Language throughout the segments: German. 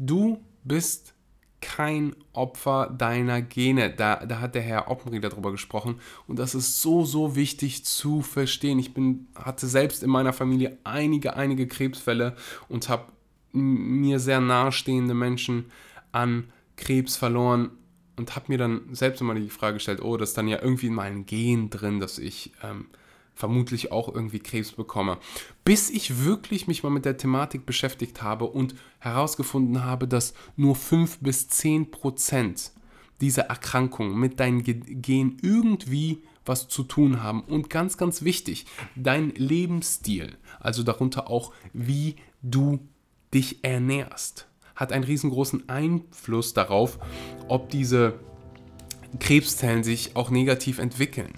du bist kein Opfer deiner Gene. Da, da hat der Herr Oppenrieder darüber gesprochen. Und das ist so, so wichtig zu verstehen. Ich bin, hatte selbst in meiner Familie einige, einige Krebsfälle und habe mir sehr nahestehende Menschen an Krebs verloren und habe mir dann selbst immer die Frage gestellt, oh, das ist dann ja irgendwie in meinem Gen drin, dass ich ähm, vermutlich auch irgendwie Krebs bekomme. Bis ich wirklich mich mal mit der Thematik beschäftigt habe und herausgefunden habe, dass nur 5 bis 10 Prozent dieser Erkrankungen mit deinem Gen irgendwie was zu tun haben. Und ganz, ganz wichtig, dein Lebensstil, also darunter auch, wie du dich ernährst, hat einen riesengroßen Einfluss darauf, ob diese Krebszellen sich auch negativ entwickeln.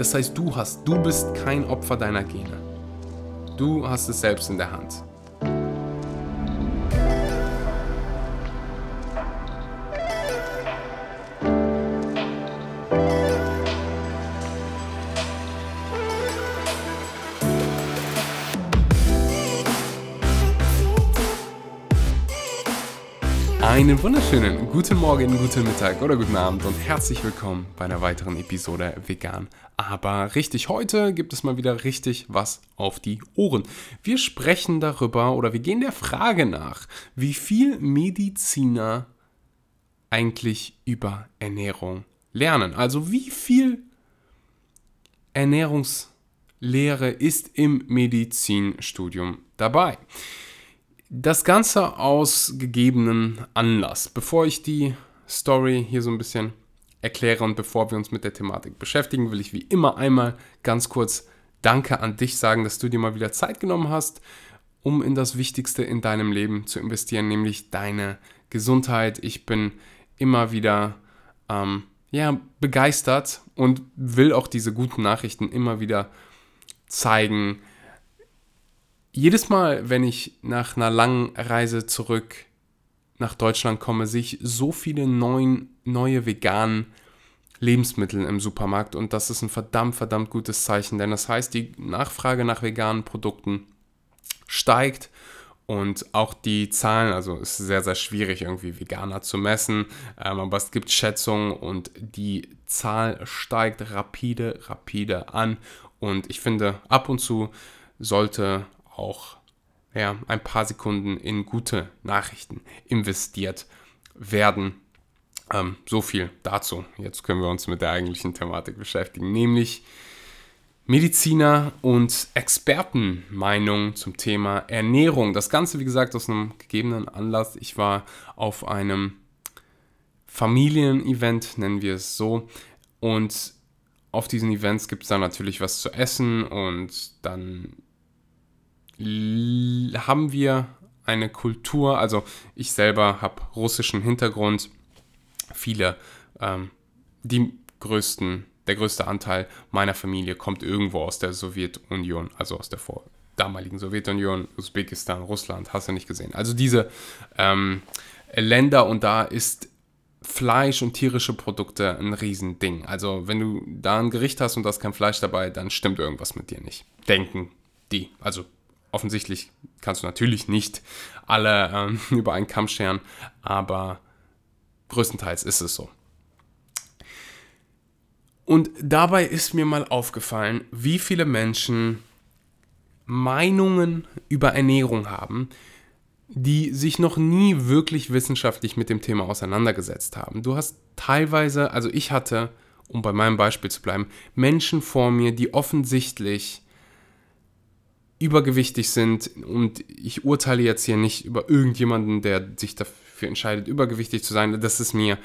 Das heißt, du hast, du bist kein Opfer deiner Gene. Du hast es selbst in der Hand. Wunderschönen guten Morgen, guten Mittag oder guten Abend und herzlich willkommen bei einer weiteren Episode Vegan. Aber richtig, heute gibt es mal wieder richtig was auf die Ohren. Wir sprechen darüber oder wir gehen der Frage nach, wie viel Mediziner eigentlich über Ernährung lernen. Also wie viel Ernährungslehre ist im Medizinstudium dabei. Das Ganze aus gegebenen Anlass. Bevor ich die Story hier so ein bisschen erkläre und bevor wir uns mit der Thematik beschäftigen, will ich wie immer einmal ganz kurz Danke an dich sagen, dass du dir mal wieder Zeit genommen hast, um in das Wichtigste in deinem Leben zu investieren, nämlich deine Gesundheit. Ich bin immer wieder ähm, ja, begeistert und will auch diese guten Nachrichten immer wieder zeigen jedes Mal, wenn ich nach einer langen Reise zurück nach Deutschland komme, sehe ich so viele neuen, neue veganen Lebensmittel im Supermarkt und das ist ein verdammt, verdammt gutes Zeichen, denn das heißt, die Nachfrage nach veganen Produkten steigt und auch die Zahlen, also es ist sehr, sehr schwierig irgendwie Veganer zu messen, ähm, aber es gibt Schätzungen und die Zahl steigt rapide, rapide an und ich finde, ab und zu sollte auch ja, ein paar Sekunden in gute Nachrichten investiert werden. Ähm, so viel dazu. Jetzt können wir uns mit der eigentlichen Thematik beschäftigen, nämlich Mediziner und Expertenmeinungen zum Thema Ernährung. Das Ganze, wie gesagt, aus einem gegebenen Anlass. Ich war auf einem Familienevent, nennen wir es so, und auf diesen Events gibt es dann natürlich was zu essen und dann haben wir eine Kultur, also ich selber habe russischen Hintergrund, viele, ähm, die größten, der größte Anteil meiner Familie kommt irgendwo aus der Sowjetunion, also aus der vor damaligen Sowjetunion, Usbekistan, Russland, hast du nicht gesehen. Also diese ähm, Länder und da ist Fleisch und tierische Produkte ein Riesending. Also wenn du da ein Gericht hast und da ist kein Fleisch dabei, dann stimmt irgendwas mit dir nicht. Denken die. Also offensichtlich kannst du natürlich nicht alle ähm, über einen Kamm scheren, aber größtenteils ist es so. Und dabei ist mir mal aufgefallen, wie viele Menschen Meinungen über Ernährung haben, die sich noch nie wirklich wissenschaftlich mit dem Thema auseinandergesetzt haben. Du hast teilweise, also ich hatte, um bei meinem Beispiel zu bleiben, Menschen vor mir, die offensichtlich übergewichtig sind und ich urteile jetzt hier nicht über irgendjemanden, der sich dafür entscheidet, übergewichtig zu sein. Das ist mir,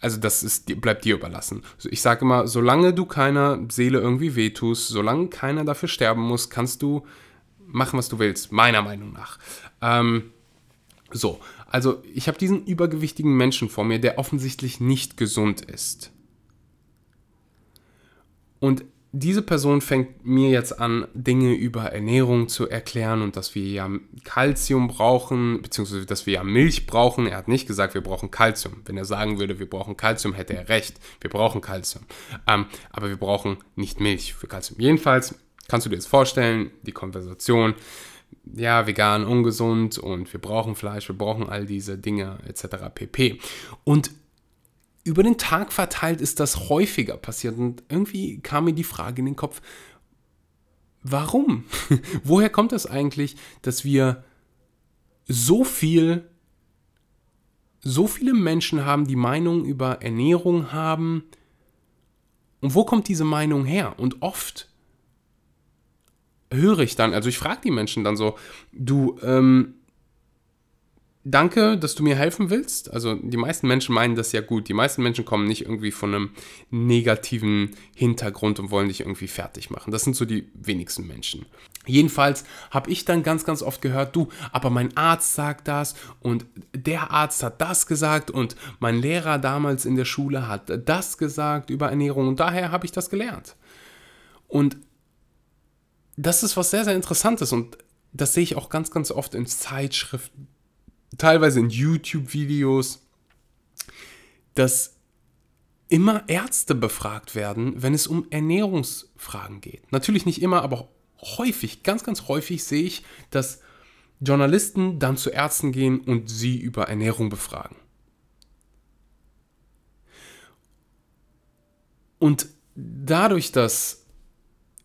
also das ist, bleibt dir überlassen. Ich sage immer, solange du keiner Seele irgendwie wehtust, solange keiner dafür sterben muss, kannst du machen, was du willst, meiner Meinung nach. Ähm, so, also ich habe diesen übergewichtigen Menschen vor mir, der offensichtlich nicht gesund ist. Und diese Person fängt mir jetzt an, Dinge über Ernährung zu erklären und dass wir ja Kalzium brauchen, beziehungsweise dass wir ja Milch brauchen. Er hat nicht gesagt, wir brauchen Kalzium. Wenn er sagen würde, wir brauchen Kalzium, hätte er recht. Wir brauchen Kalzium. Ähm, aber wir brauchen nicht Milch für Kalzium. Jedenfalls kannst du dir jetzt vorstellen, die Konversation ja, vegan, ungesund und wir brauchen Fleisch, wir brauchen all diese Dinge etc. pp. Und über den Tag verteilt ist das häufiger passiert und irgendwie kam mir die Frage in den Kopf, warum? Woher kommt das eigentlich, dass wir so viel, so viele Menschen haben, die Meinung über Ernährung haben? Und wo kommt diese Meinung her? Und oft höre ich dann, also ich frage die Menschen dann so, du, ähm, danke, dass du mir helfen willst. Also die meisten Menschen meinen das ja gut. Die meisten Menschen kommen nicht irgendwie von einem negativen Hintergrund und wollen dich irgendwie fertig machen. Das sind so die wenigsten Menschen. Jedenfalls habe ich dann ganz, ganz oft gehört, du, aber mein Arzt sagt das und der Arzt hat das gesagt und mein Lehrer damals in der Schule hat das gesagt über Ernährung und daher habe ich das gelernt. Und das ist was sehr, sehr Interessantes und das sehe ich auch ganz, ganz oft in Zeitschriften, teilweise in YouTube-Videos, dass immer Ärzte befragt werden, wenn es um Ernährungsfragen geht. Natürlich nicht immer, aber häufig, ganz, ganz häufig sehe ich, dass Journalisten dann zu Ärzten gehen und sie über Ernährung befragen. Und dadurch, dass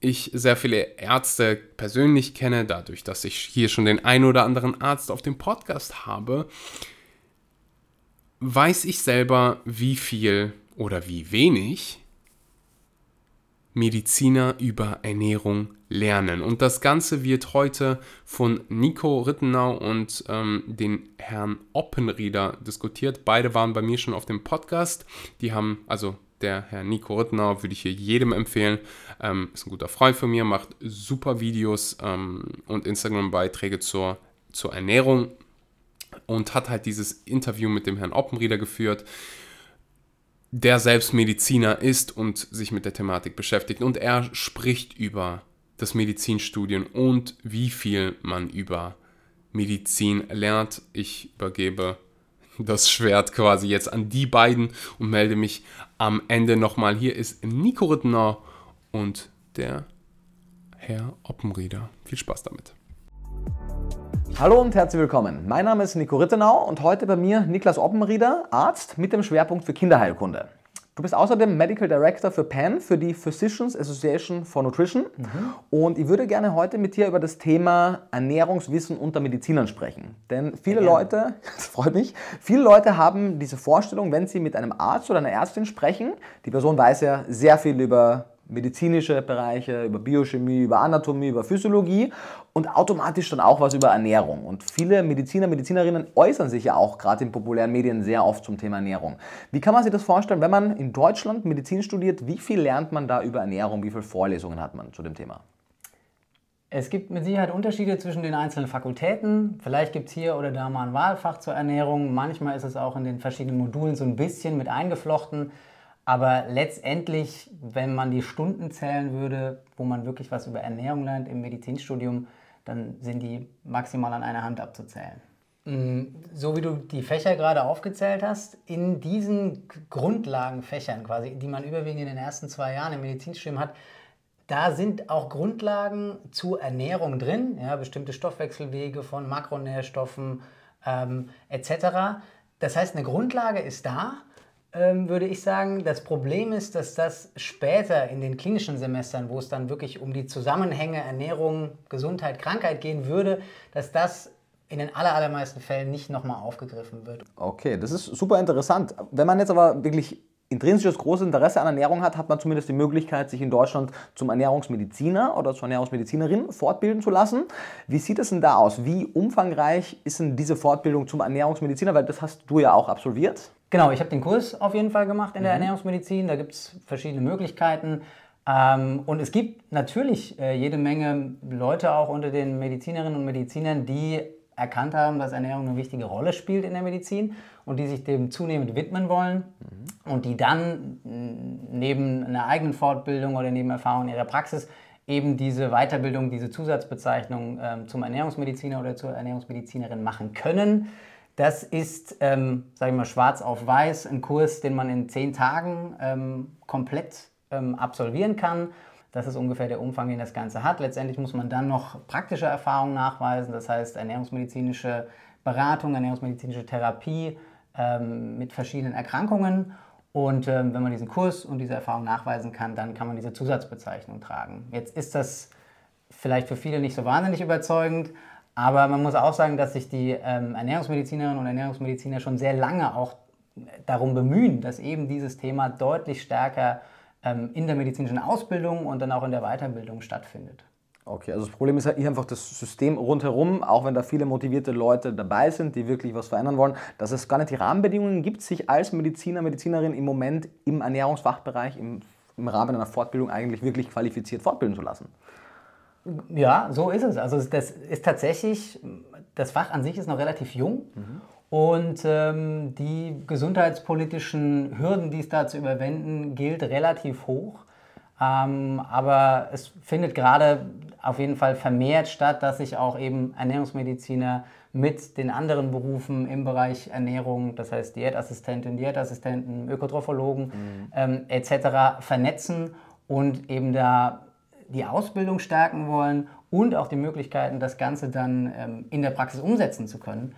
ich sehr viele Ärzte persönlich kenne, dadurch, dass ich hier schon den ein oder anderen Arzt auf dem Podcast habe, weiß ich selber, wie viel oder wie wenig Mediziner über Ernährung lernen. Und das Ganze wird heute von Nico Rittenau und ähm, den Herrn Oppenrieder diskutiert. Beide waren bei mir schon auf dem Podcast. Die haben, also der Herr Nico Rittenau würde ich hier jedem empfehlen. Ähm, ist ein guter Freund von mir, macht super Videos ähm, und Instagram-Beiträge zur, zur Ernährung und hat halt dieses Interview mit dem Herrn Oppenrieder geführt, der selbst Mediziner ist und sich mit der Thematik beschäftigt. Und er spricht über das Medizinstudium und wie viel man über Medizin lernt. Ich übergebe das Schwert quasi jetzt an die beiden und melde mich am Ende nochmal. Hier ist Nico Rittner und der Herr Oppenrieder. Viel Spaß damit. Hallo und herzlich willkommen. Mein Name ist Nico Rittenau und heute bei mir Niklas Oppenrieder, Arzt mit dem Schwerpunkt für Kinderheilkunde. Du bist außerdem Medical Director für PAN, für die Physicians Association for Nutrition. Mhm. Und ich würde gerne heute mit dir über das Thema Ernährungswissen unter Medizinern sprechen. Denn viele Leute, das freut mich, viele Leute haben diese Vorstellung, wenn sie mit einem Arzt oder einer Ärztin sprechen, die Person weiß ja sehr viel über medizinische Bereiche, über Biochemie, über Anatomie, über Physiologie und automatisch dann auch was über Ernährung. Und viele Mediziner, Medizinerinnen äußern sich ja auch gerade in populären Medien sehr oft zum Thema Ernährung. Wie kann man sich das vorstellen, wenn man in Deutschland Medizin studiert? Wie viel lernt man da über Ernährung? Wie viele Vorlesungen hat man zu dem Thema? Es gibt mit Sicherheit Unterschiede zwischen den einzelnen Fakultäten. Vielleicht gibt es hier oder da mal ein Wahlfach zur Ernährung. Manchmal ist es auch in den verschiedenen Modulen so ein bisschen mit eingeflochten. Aber letztendlich, wenn man die Stunden zählen würde, wo man wirklich was über Ernährung lernt im Medizinstudium, dann sind die maximal an einer Hand abzuzählen. Mm, so wie du die Fächer gerade aufgezählt hast, in diesen Grundlagenfächern quasi, die man überwiegend in den ersten zwei Jahren im Medizinstudium hat, da sind auch Grundlagen zur Ernährung drin, ja, bestimmte Stoffwechselwege von Makronährstoffen ähm, etc. Das heißt, eine Grundlage ist da, ähm, würde ich sagen. Das Problem ist, dass das später in den klinischen Semestern, wo es dann wirklich um die Zusammenhänge Ernährung, Gesundheit, Krankheit gehen würde, dass das in den allermeisten Fällen nicht nochmal aufgegriffen wird. Okay, das ist super interessant. Wenn man jetzt aber wirklich intrinsisches großes Interesse an Ernährung hat, hat man zumindest die Möglichkeit, sich in Deutschland zum Ernährungsmediziner oder zur Ernährungsmedizinerin fortbilden zu lassen. Wie sieht es denn da aus? Wie umfangreich ist denn diese Fortbildung zum Ernährungsmediziner? Weil das hast du ja auch absolviert. Genau, ich habe den Kurs auf jeden Fall gemacht in der mhm. Ernährungsmedizin. Da gibt es verschiedene Möglichkeiten. Ähm, und es gibt natürlich äh, jede Menge Leute auch unter den Medizinerinnen und Medizinern, die erkannt haben, dass Ernährung eine wichtige Rolle spielt in der Medizin und die sich dem zunehmend widmen wollen mhm. und die dann neben einer eigenen Fortbildung oder neben Erfahrung in ihrer Praxis eben diese Weiterbildung, diese Zusatzbezeichnung ähm, zum Ernährungsmediziner oder zur Ernährungsmedizinerin machen können. Das ist, ähm, sage ich mal, schwarz auf weiß, ein Kurs, den man in zehn Tagen ähm, komplett ähm, absolvieren kann. Das ist ungefähr der Umfang, den das Ganze hat. Letztendlich muss man dann noch praktische Erfahrungen nachweisen, das heißt ernährungsmedizinische Beratung, ernährungsmedizinische Therapie ähm, mit verschiedenen Erkrankungen. Und ähm, wenn man diesen Kurs und diese Erfahrung nachweisen kann, dann kann man diese Zusatzbezeichnung tragen. Jetzt ist das vielleicht für viele nicht so wahnsinnig überzeugend, aber man muss auch sagen, dass sich die ähm, Ernährungsmedizinerinnen und Ernährungsmediziner schon sehr lange auch darum bemühen, dass eben dieses Thema deutlich stärker ähm, in der medizinischen Ausbildung und dann auch in der Weiterbildung stattfindet. Okay, also das Problem ist ja hier einfach das System rundherum, auch wenn da viele motivierte Leute dabei sind, die wirklich was verändern wollen, dass es gar nicht die Rahmenbedingungen gibt, sich als Mediziner, Medizinerin im Moment im Ernährungsfachbereich, im, im Rahmen einer Fortbildung eigentlich wirklich qualifiziert fortbilden zu lassen. Ja, so ist es. Also das ist tatsächlich, das Fach an sich ist noch relativ jung. Mhm. Und ähm, die gesundheitspolitischen Hürden, die es da zu überwinden, gilt relativ hoch. Ähm, aber es findet gerade auf jeden Fall vermehrt statt, dass sich auch eben Ernährungsmediziner mit den anderen Berufen im Bereich Ernährung, das heißt Diätassistentin, Diätassistenten, Ökotrophologen mhm. ähm, etc. vernetzen und eben da die Ausbildung stärken wollen und auch die Möglichkeiten, das Ganze dann ähm, in der Praxis umsetzen zu können,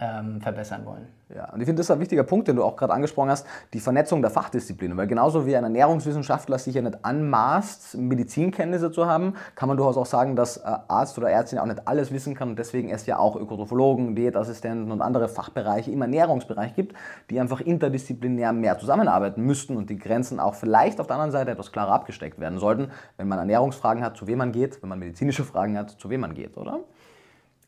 ähm, verbessern wollen. Ja, und ich finde, das ist ein wichtiger Punkt, den du auch gerade angesprochen hast, die Vernetzung der Fachdisziplinen. Weil genauso wie ein Ernährungswissenschaftler sich ja nicht anmaßt, Medizinkenntnisse zu haben, kann man durchaus auch sagen, dass äh, Arzt oder Ärztin auch nicht alles wissen kann. Und deswegen es ja auch Ökotrophologen, Diätassistenten und andere Fachbereiche im Ernährungsbereich gibt, die einfach interdisziplinär mehr zusammenarbeiten müssten und die Grenzen auch vielleicht auf der anderen Seite etwas klarer abgesteckt werden sollten, wenn man Ernährungsfragen hat, zu wem man geht, wenn man medizinische Fragen hat, zu wem man geht, oder?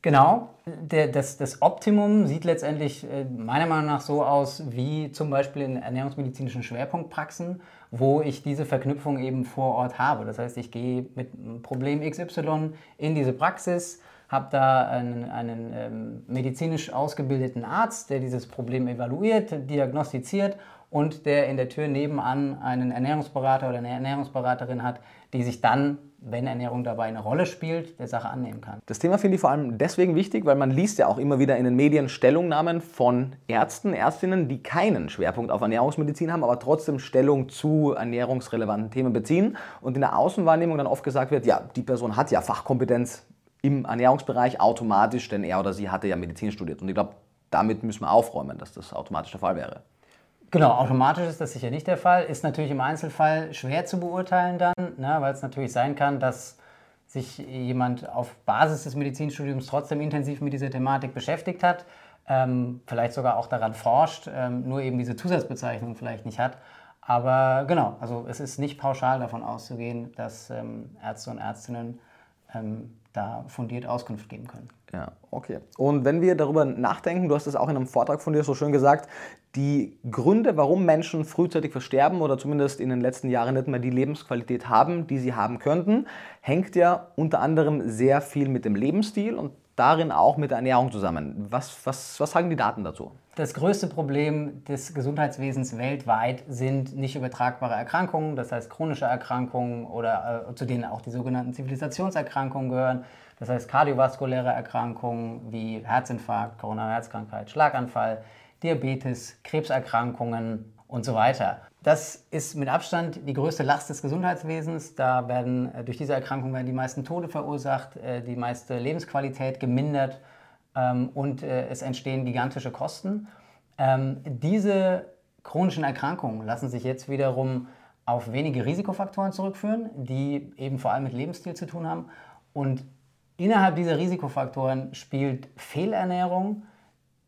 Genau, Der, das, das, Optimum sieht letztendlich äh, meiner Meinung nach so aus wie zum Beispiel in ernährungsmedizinischen Schwerpunktpraxen, wo ich diese Verknüpfung eben vor Ort habe. Das heißt, ich gehe mit Problem XY in diese Praxis, habe da einen, einen ähm, medizinisch ausgebildeten Arzt, der dieses Problem evaluiert, diagnostiziert und der in der Tür nebenan einen Ernährungsberater oder eine Ernährungsberaterin hat, die sich dann wenn Ernährung dabei eine Rolle spielt, der Sache annehmen kann. Das Thema finde ich vor allem deswegen wichtig, weil man liest ja auch immer wieder in den Medien Stellungnahmen von Ärzten, Ärztinnen, die keinen Schwerpunkt auf Ernährungsmedizin haben, aber trotzdem Stellung zu ernährungsrelevanten Themen beziehen und in der Außenwahrnehmung dann oft gesagt wird, ja, die Person hat ja Fachkompetenz im Ernährungsbereich automatisch, denn er oder sie hatte ja Medizin studiert. Und ich glaube, damit müssen wir aufräumen, dass das automatisch der Fall wäre. Genau, automatisch ist das sicher nicht der Fall. Ist natürlich im Einzelfall schwer zu beurteilen dann, ne, weil es natürlich sein kann, dass sich jemand auf Basis des Medizinstudiums trotzdem intensiv mit dieser Thematik beschäftigt hat, ähm, vielleicht sogar auch daran forscht, ähm, nur eben diese Zusatzbezeichnung vielleicht nicht hat. Aber genau, also es ist nicht pauschal davon auszugehen, dass ähm, Ärzte und Ärztinnen ähm, da fundiert Auskunft geben können. Ja, okay. Und wenn wir darüber nachdenken, du hast es auch in einem Vortrag von dir so schön gesagt, die Gründe, warum Menschen frühzeitig versterben oder zumindest in den letzten Jahren nicht mehr die Lebensqualität haben, die sie haben könnten, hängt ja unter anderem sehr viel mit dem Lebensstil und darin auch mit der Ernährung zusammen. Was, was, was sagen die Daten dazu? Das größte Problem des Gesundheitswesens weltweit sind nicht übertragbare Erkrankungen, das heißt chronische Erkrankungen oder äh, zu denen auch die sogenannten Zivilisationserkrankungen gehören. Das heißt kardiovaskuläre Erkrankungen wie Herzinfarkt, koronare Herzkrankheit, Schlaganfall, Diabetes, Krebserkrankungen und so weiter. Das ist mit Abstand die größte Last des Gesundheitswesens. Da werden äh, durch diese Erkrankung werden die meisten Tode verursacht, äh, die meiste Lebensqualität gemindert ähm, und äh, es entstehen gigantische Kosten. Ähm, diese chronischen Erkrankungen lassen sich jetzt wiederum auf wenige Risikofaktoren zurückführen, die eben vor allem mit Lebensstil zu tun haben. Und Innerhalb dieser Risikofaktoren spielt Fehlernährung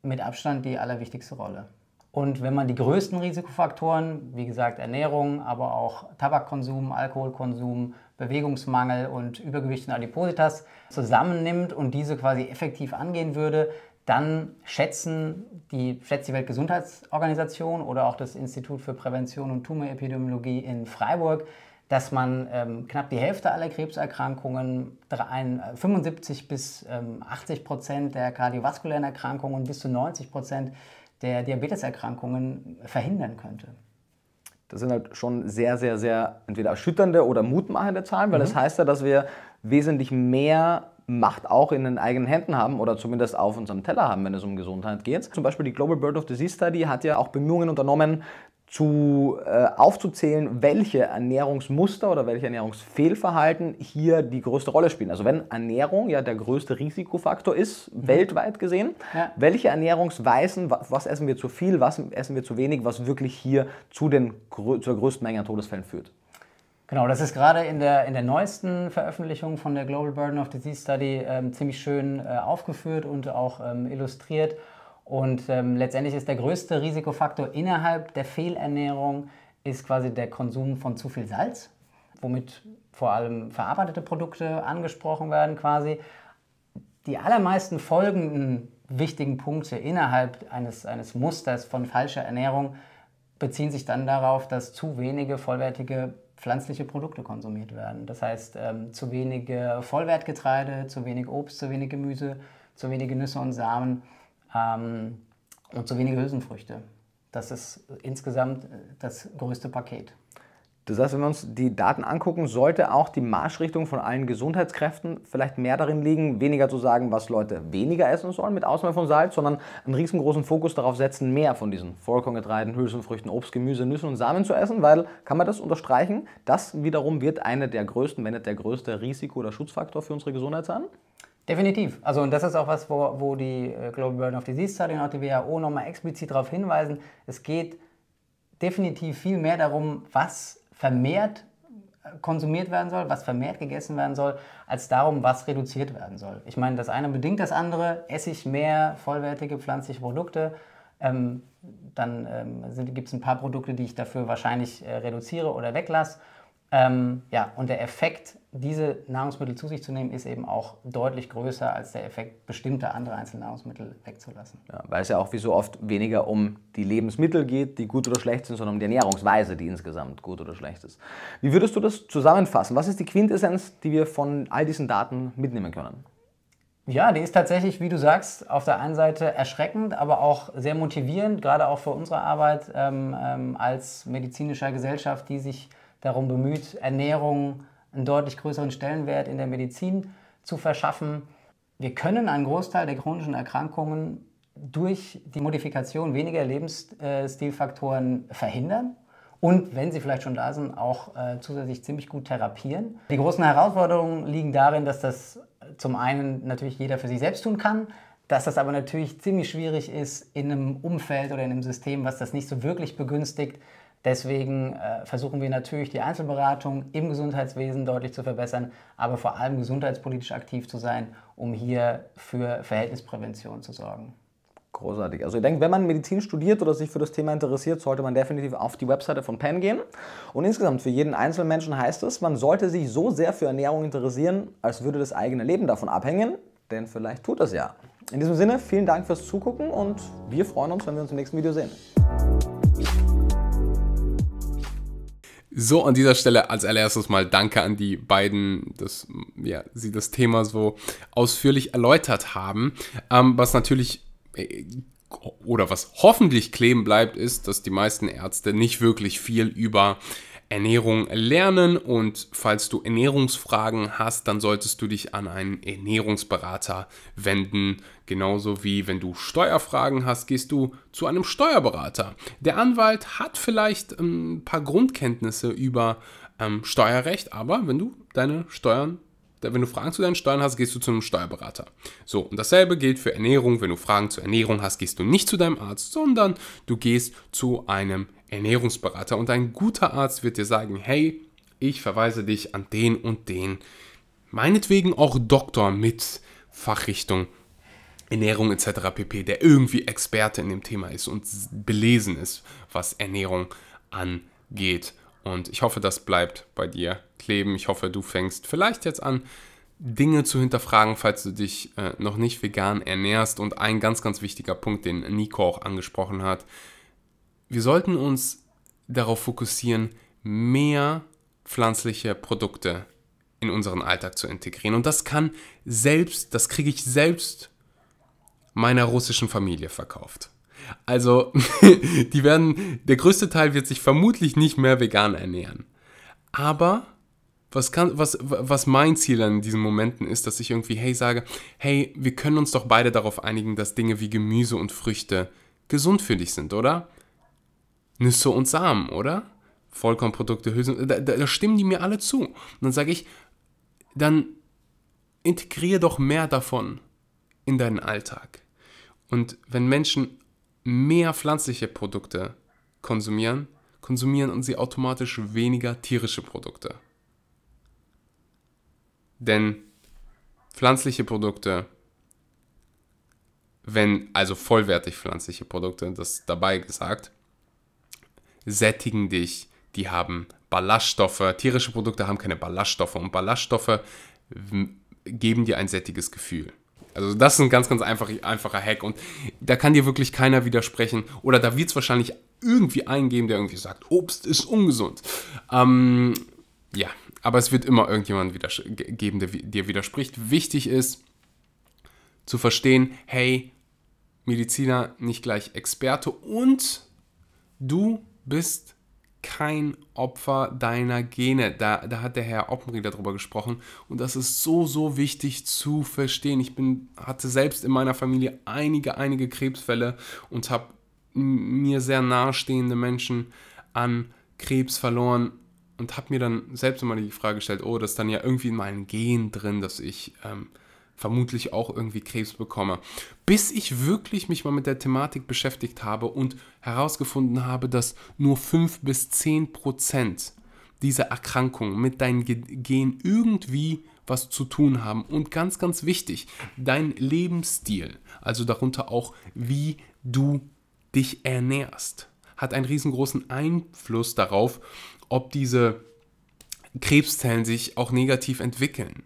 mit Abstand die allerwichtigste Rolle. Und wenn man die größten Risikofaktoren, wie gesagt Ernährung, aber auch Tabakkonsum, Alkoholkonsum, Bewegungsmangel und Übergewicht und Adipositas zusammennimmt und diese quasi effektiv angehen würde, dann schätzen die, schätzt die Weltgesundheitsorganisation oder auch das Institut für Prävention und Tumorepidemiologie in Freiburg, dass man ähm, knapp die Hälfte aller Krebserkrankungen, 75 bis ähm, 80 Prozent der kardiovaskulären Erkrankungen und bis zu 90 Prozent der Diabeteserkrankungen verhindern könnte. Das sind halt schon sehr, sehr, sehr entweder erschütternde oder mutmachende Zahlen, weil mhm. das heißt ja, dass wir wesentlich mehr Macht auch in den eigenen Händen haben oder zumindest auf unserem Teller haben, wenn es um Gesundheit geht. Zum Beispiel die Global Bird of Disease Study hat ja auch Bemühungen unternommen, zu, äh, aufzuzählen, welche Ernährungsmuster oder welche Ernährungsfehlverhalten hier die größte Rolle spielen. Also wenn Ernährung ja der größte Risikofaktor ist, mhm. weltweit gesehen, ja. welche Ernährungsweisen, was essen wir zu viel, was essen wir zu wenig, was wirklich hier zu den, zur größten Menge an Todesfällen führt? Genau, das ist gerade in der, in der neuesten Veröffentlichung von der Global Burden of Disease Study ähm, ziemlich schön äh, aufgeführt und auch ähm, illustriert. Und ähm, letztendlich ist der größte Risikofaktor innerhalb der Fehlernährung ist quasi der Konsum von zu viel Salz, womit vor allem verarbeitete Produkte angesprochen werden quasi. Die allermeisten folgenden wichtigen Punkte innerhalb eines, eines Musters von falscher Ernährung beziehen sich dann darauf, dass zu wenige vollwertige pflanzliche Produkte konsumiert werden. Das heißt, ähm, zu wenige Vollwertgetreide, zu wenig Obst, zu wenig Gemüse, zu wenige Nüsse und Samen ähm, und zu wenige Hülsenfrüchte. Das ist insgesamt äh, das größte Paket. Das heißt, wenn wir uns die Daten angucken, sollte auch die Marschrichtung von allen Gesundheitskräften vielleicht mehr darin liegen, weniger zu sagen, was Leute weniger essen sollen, mit Ausnahme von Salz, sondern einen riesengroßen Fokus darauf setzen, mehr von diesen Vollkorngetreiden, Hülsenfrüchten, Obst, Gemüse, Nüssen und Samen zu essen, weil, kann man das unterstreichen, das wiederum wird eine der größten, wenn nicht der größte Risiko- oder Schutzfaktor für unsere Gesundheit sein? Definitiv. Also und das ist auch was, wo, wo die äh, Global Burden of Disease Study und auch die WHO nochmal explizit darauf hinweisen. Es geht definitiv viel mehr darum, was vermehrt äh, konsumiert werden soll, was vermehrt gegessen werden soll, als darum, was reduziert werden soll. Ich meine, das eine bedingt das andere. Esse ich mehr vollwertige pflanzliche Produkte, ähm, dann ähm, gibt es ein paar Produkte, die ich dafür wahrscheinlich äh, reduziere oder weglasse. Ähm, ja, und der Effekt, diese Nahrungsmittel zu sich zu nehmen, ist eben auch deutlich größer als der Effekt, bestimmte andere Einzelnahrungsmittel wegzulassen. Ja, weil es ja auch wie so oft weniger um die Lebensmittel geht, die gut oder schlecht sind, sondern um die Ernährungsweise, die insgesamt gut oder schlecht ist. Wie würdest du das zusammenfassen? Was ist die Quintessenz, die wir von all diesen Daten mitnehmen können? Ja, die ist tatsächlich, wie du sagst, auf der einen Seite erschreckend, aber auch sehr motivierend, gerade auch für unsere Arbeit ähm, ähm, als medizinischer Gesellschaft, die sich darum bemüht, Ernährung einen deutlich größeren Stellenwert in der Medizin zu verschaffen. Wir können einen Großteil der chronischen Erkrankungen durch die Modifikation weniger Lebensstilfaktoren verhindern und wenn sie vielleicht schon da sind, auch äh, zusätzlich ziemlich gut therapieren. Die großen Herausforderungen liegen darin, dass das zum einen natürlich jeder für sich selbst tun kann, dass das aber natürlich ziemlich schwierig ist in einem Umfeld oder in einem System, was das nicht so wirklich begünstigt, Deswegen äh, versuchen wir natürlich die Einzelberatung im Gesundheitswesen deutlich zu verbessern, aber vor allem gesundheitspolitisch aktiv zu sein, um hier für Verhältnisprävention zu sorgen. Großartig. Also ich denke, wenn man Medizin studiert oder sich für das Thema interessiert, sollte man definitiv auf die Webseite von Penn gehen. Und insgesamt für jeden einzelnen Menschen heißt es, man sollte sich so sehr für Ernährung interessieren, als würde das eigene Leben davon abhängen, denn vielleicht tut das ja. In diesem Sinne, vielen Dank fürs Zugucken und wir freuen uns, wenn wir uns im nächsten Video sehen. So, an dieser Stelle als allererstes mal danke an die beiden, dass ja, sie das Thema so ausführlich erläutert haben. Ähm, was natürlich äh, oder was hoffentlich kleben bleibt, ist, dass die meisten Ärzte nicht wirklich viel über Ernährung lernen und falls du Ernährungsfragen hast, dann solltest du dich an einen Ernährungsberater wenden. Genauso wie wenn du Steuerfragen hast, gehst du zu einem Steuerberater. Der Anwalt hat vielleicht ähm, ein paar Grundkenntnisse über ähm, Steuerrecht, aber wenn du deine Steuern wenn du Fragen zu deinen Steuern hast, gehst du zu einem Steuerberater. So, und dasselbe gilt für Ernährung. Wenn du Fragen zur Ernährung hast, gehst du nicht zu deinem Arzt, sondern du gehst zu einem Ernährungsberater. Und ein guter Arzt wird dir sagen, hey, ich verweise dich an den und den, meinetwegen auch Doktor mit Fachrichtung Ernährung etc. pp, der irgendwie Experte in dem Thema ist und belesen ist, was Ernährung angeht. Und ich hoffe, das bleibt bei dir kleben. Ich hoffe, du fängst vielleicht jetzt an, Dinge zu hinterfragen, falls du dich äh, noch nicht vegan ernährst. Und ein ganz, ganz wichtiger Punkt, den Nico auch angesprochen hat, wir sollten uns darauf fokussieren, mehr pflanzliche Produkte in unseren Alltag zu integrieren. Und das kann selbst, das kriege ich selbst meiner russischen Familie verkauft. Also, die werden, der größte Teil wird sich vermutlich nicht mehr vegan ernähren. Aber was, kann, was, was mein Ziel an diesen Momenten ist, dass ich irgendwie, hey, sage, hey, wir können uns doch beide darauf einigen, dass Dinge wie Gemüse und Früchte gesund für dich sind, oder? Nüsse und Samen, oder? Vollkornprodukte, Hülsen, da, da, stimmen die mir alle zu. Und dann sage ich, dann integriere doch mehr davon in deinen Alltag. Und wenn Menschen mehr pflanzliche Produkte konsumieren, konsumieren sie automatisch weniger tierische Produkte. Denn pflanzliche Produkte, wenn, also vollwertig pflanzliche Produkte, das dabei gesagt, sättigen dich, die haben Ballaststoffe, tierische Produkte haben keine Ballaststoffe und Ballaststoffe geben dir ein sättiges Gefühl. Also das ist ein ganz, ganz einfach, einfacher Hack und da kann dir wirklich keiner widersprechen. Oder da wird es wahrscheinlich irgendwie eingeben, der irgendwie sagt, Obst ist ungesund. Ähm, ja, aber es wird immer irgendjemand geben, der dir widerspricht. Wichtig ist zu verstehen, hey, Mediziner nicht gleich Experte und du bist kein Opfer deiner Gene. Da, da hat der Herr Oppenrieder darüber gesprochen. Und das ist so, so wichtig zu verstehen. Ich bin, hatte selbst in meiner Familie einige, einige Krebsfälle und habe mir sehr nahestehende Menschen an Krebs verloren und habe mir dann selbst immer die Frage gestellt, oh, das ist dann ja irgendwie in meinem Gen drin, dass ich ähm, vermutlich auch irgendwie Krebs bekomme. Bis ich wirklich mich mal mit der Thematik beschäftigt habe und herausgefunden habe, dass nur 5 bis 10 Prozent dieser Erkrankung mit deinem Gen irgendwie was zu tun haben. Und ganz, ganz wichtig, dein Lebensstil, also darunter auch, wie du dich ernährst, hat einen riesengroßen Einfluss darauf, ob diese Krebszellen sich auch negativ entwickeln.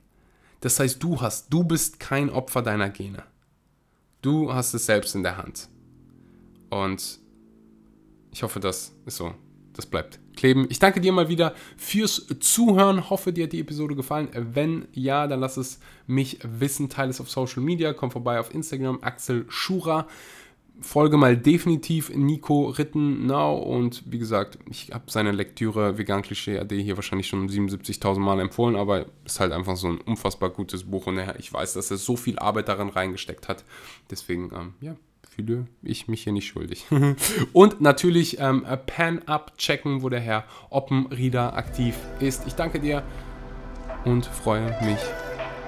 Das heißt, du hast, du bist kein Opfer deiner Gene. Du hast es selbst in der Hand. Und ich hoffe, das ist so. Das bleibt kleben. Ich danke dir mal wieder fürs Zuhören. Hoffe, dir hat die Episode gefallen. Wenn ja, dann lass es mich wissen. Teile es auf Social Media. Komm vorbei auf Instagram. Axel Schura folge mal definitiv Nico Rittenau und wie gesagt, ich habe seine Lektüre Vegan Klischee AD hier wahrscheinlich schon 77.000 Mal empfohlen, aber ist halt einfach so ein unfassbar gutes Buch und ich weiß, dass er so viel Arbeit darin reingesteckt hat. Deswegen, ähm, ja, fühle ich mich hier nicht schuldig. und natürlich ähm, Pan-Up checken, wo der Herr Oppenrieder aktiv ist. Ich danke dir und freue mich.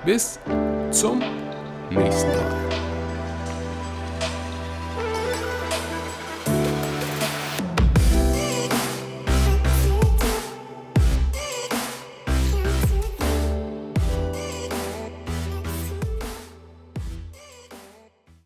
Bis zum nächsten Mal.